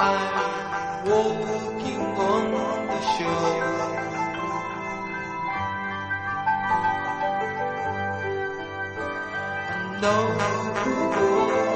I'm walking on the shore. No, Yes,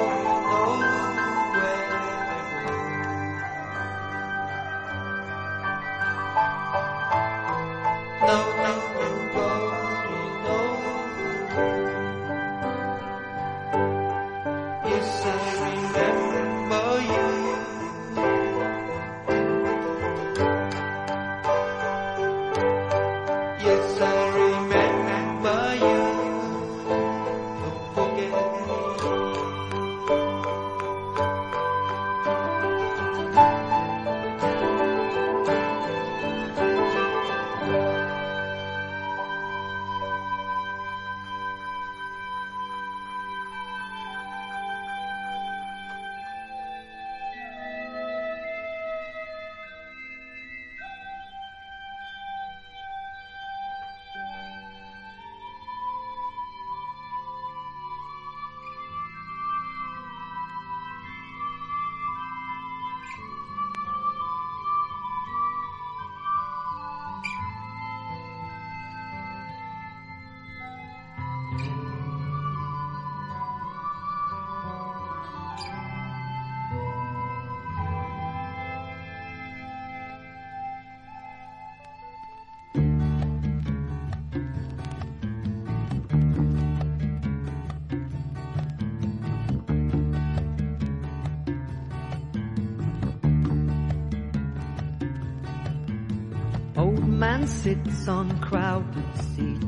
Sits on crowded seat,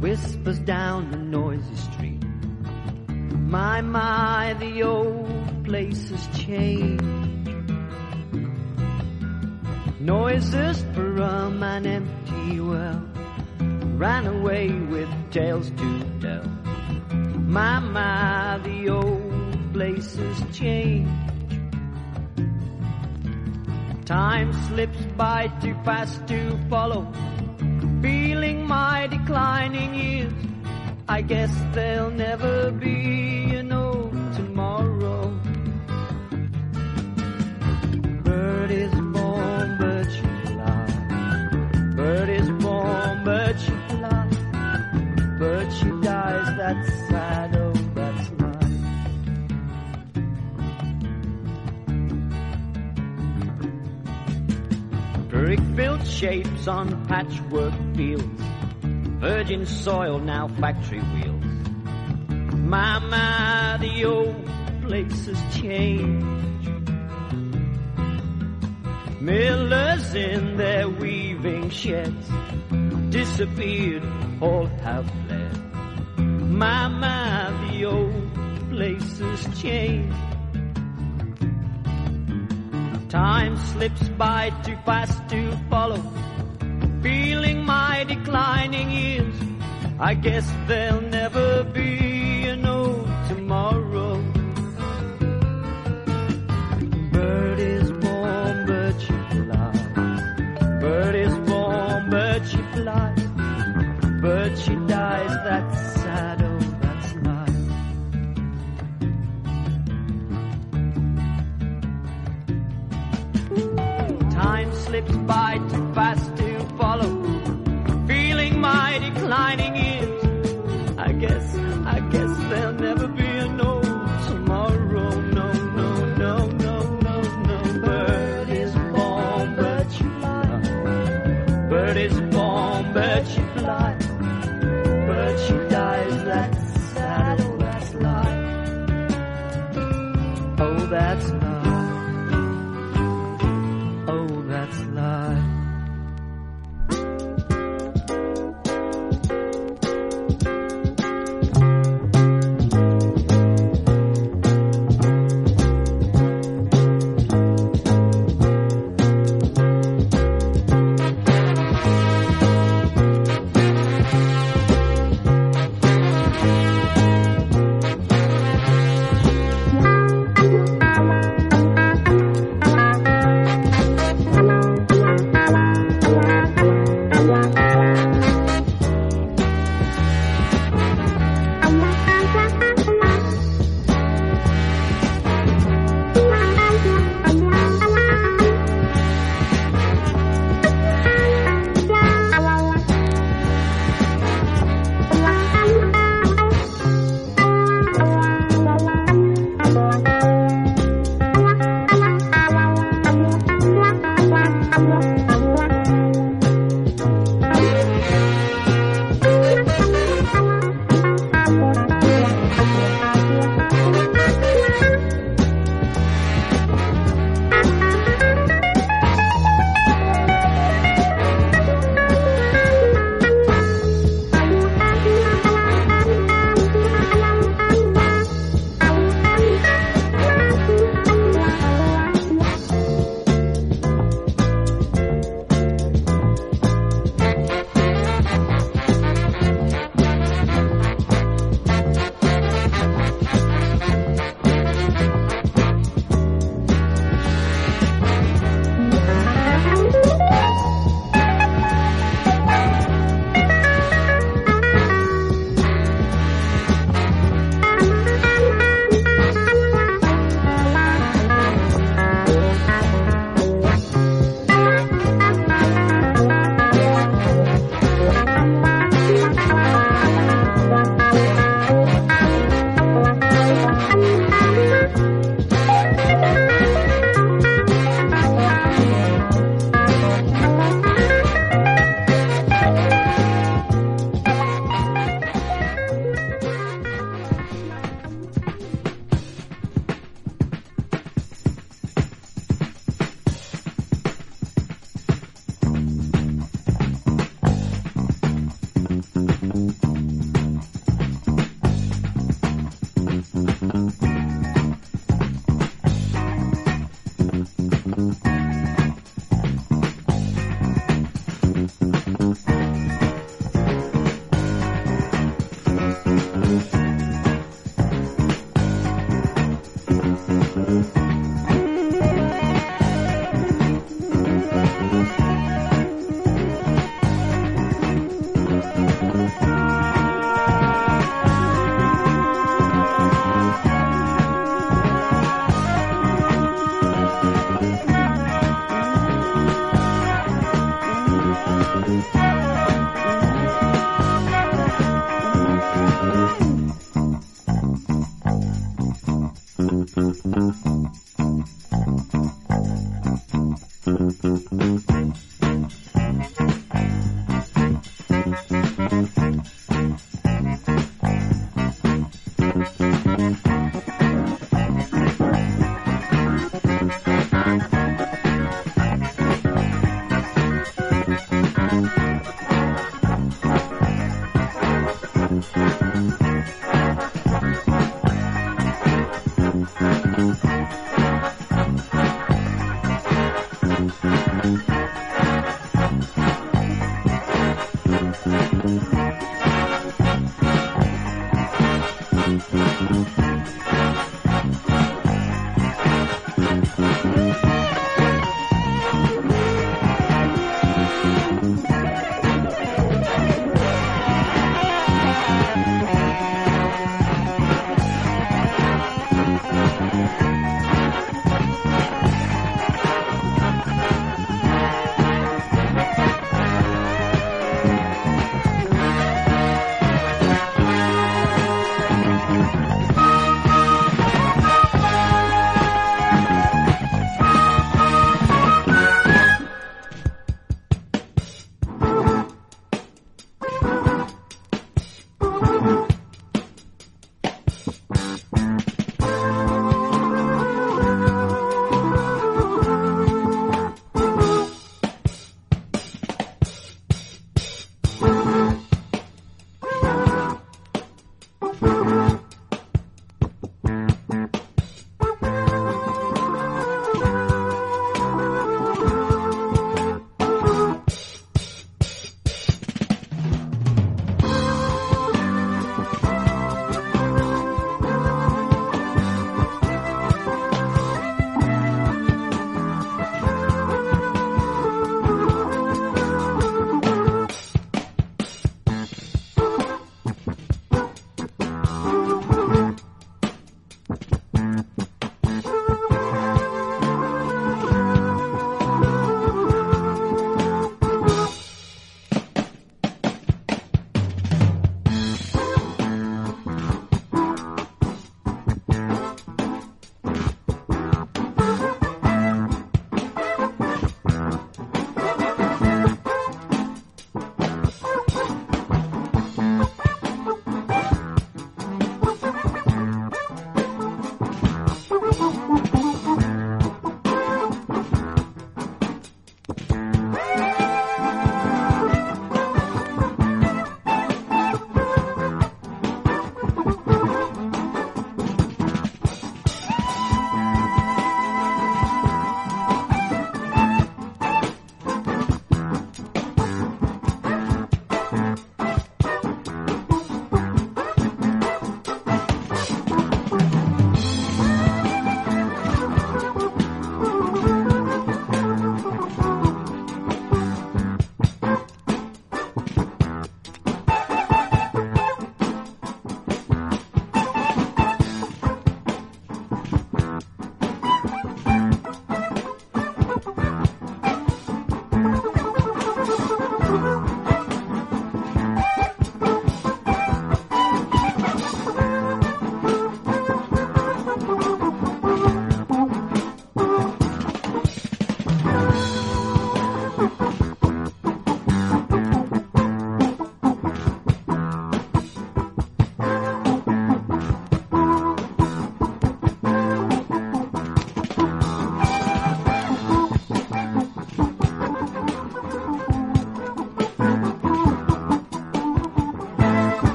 whispers down the noisy street. My, my, the old place has changed. Noises from an empty well ran away with tales to tell. My, my, the old place has changed. Time slips by too fast to follow. Feeling my declining years, I guess they'll never be shapes on patchwork fields. Virgin soil, now factory wheels. My, my, the old places change. Millers in their weaving sheds disappeared, all have fled. My, my, the old places change. Time slips by too fast to follow. Feeling my declining years. I guess they'll never be